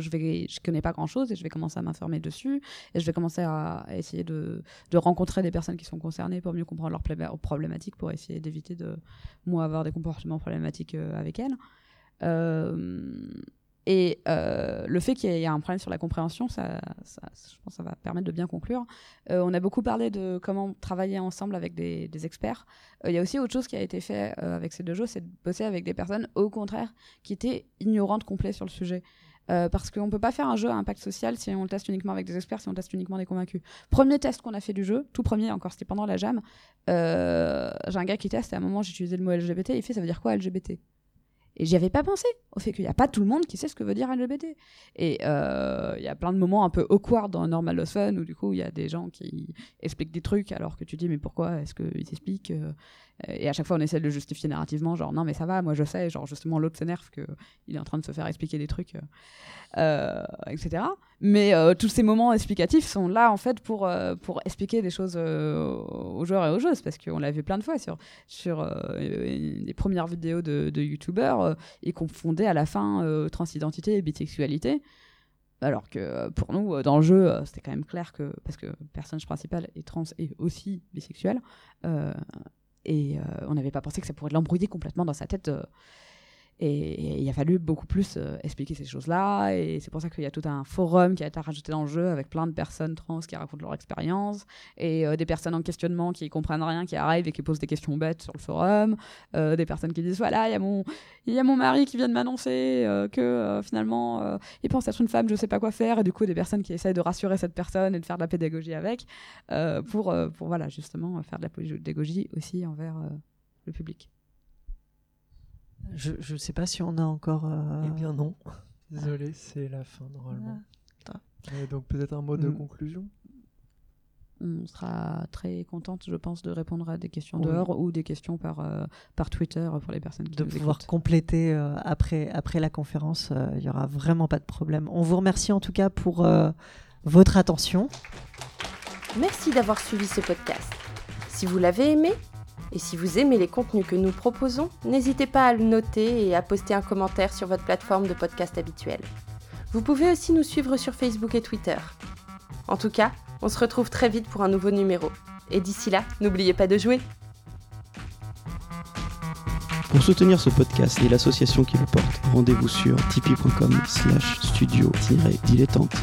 vais, connais pas grand chose, et je vais commencer à m'informer dessus, et je vais commencer à, essayer de, rencontrer des personnes qui sont concernées pour mieux comprendre leurs problématiques, pour essayer d'éviter de moi avoir des comportements problématiques euh, avec elles. Et euh, le fait qu'il y ait un problème sur la compréhension, ça, je pense que ça va permettre de bien conclure. Euh, on a beaucoup parlé de comment travailler ensemble avec des, experts. Euh, Il y a aussi autre chose qui a été fait avec ces deux jeux, c'est de bosser avec des personnes, au contraire, qui étaient ignorantes complet sur le sujet. Parce qu'on ne peut pas faire un jeu à impact social si on le teste uniquement avec des experts, si on teste uniquement des convaincus. Premier test qu'on a fait du jeu, tout premier encore, c'était pendant la jam. J'ai un gars qui teste, et à un moment j'ai utilisé le mot LGBT, il fait ça veut dire quoi LGBT et j'y avais pas pensé au fait qu'il n'y a pas tout le monde qui sait ce que veut dire LGBT. Et euh, il y a plein de moments un peu awkward dans Normal Lost où du coup il y a des gens qui expliquent des trucs alors que tu dis mais pourquoi est-ce qu'ils expliquent euh, Et à chaque fois on essaie de le justifier narrativement, genre non mais ça va, moi je sais, genre justement l'autre s'énerve qu'il est en train de se faire expliquer des trucs, euh, euh, etc. Mais euh, tous ces moments explicatifs sont là en fait pour, euh, pour expliquer des choses euh, aux joueurs et aux joueuses parce qu'on l'a vu plein de fois sur, sur euh, les premières vidéos de, de youtubeurs, euh, ils confondaient à la fin euh, transidentité et bisexualité. Alors que euh, pour nous, euh, dans le jeu, euh, c'était quand même clair que, parce que le personnage principal est trans et aussi bisexuel, euh, et euh, on n'avait pas pensé que ça pourrait l'embrouiller complètement dans sa tête. Et, il a fallu beaucoup plus euh, expliquer ces choses-là. Et c'est pour ça qu'il y a tout un forum qui a été rajouté dans le jeu avec plein de personnes trans qui racontent leur expérience et euh, des personnes en questionnement qui comprennent rien, qui arrivent et qui posent des questions bêtes sur le forum. Euh, des personnes qui disent voilà, il y, a mon, mari qui vient de m'annoncer que finalement il pense être une femme, je sais pas quoi faire. Et du coup, des personnes qui essaient de rassurer cette personne et de faire de la pédagogie avec pour, pour voilà, justement faire de la pédagogie aussi envers le public. Je ne sais pas si on a encore. Euh, eh bien non. Désolé, c'est la fin normalement. Ah. donc peut-être un mot de mm. conclusion? On sera très contente, je pense, de répondre à des questions dehors ou des questions par, euh, par Twitter pour les personnes qui de pouvoir compléter euh, après, après la conférence. Il n'y aura vraiment pas de problème. On vous remercie en tout cas pour votre attention. Merci d'avoir suivi ce podcast. Si vous l'avez aimé, et si vous aimez les contenus que nous proposons, n'hésitez pas à le noter et à poster un commentaire sur votre plateforme de podcast habituelle. Vous pouvez aussi nous suivre sur Facebook et Twitter. En tout cas, on se retrouve très vite pour un nouveau numéro. Et d'ici là, n'oubliez pas de jouer. Pour soutenir ce podcast et l'association qui le porte, rendez-vous sur tipeee.com slash studio-dilettante.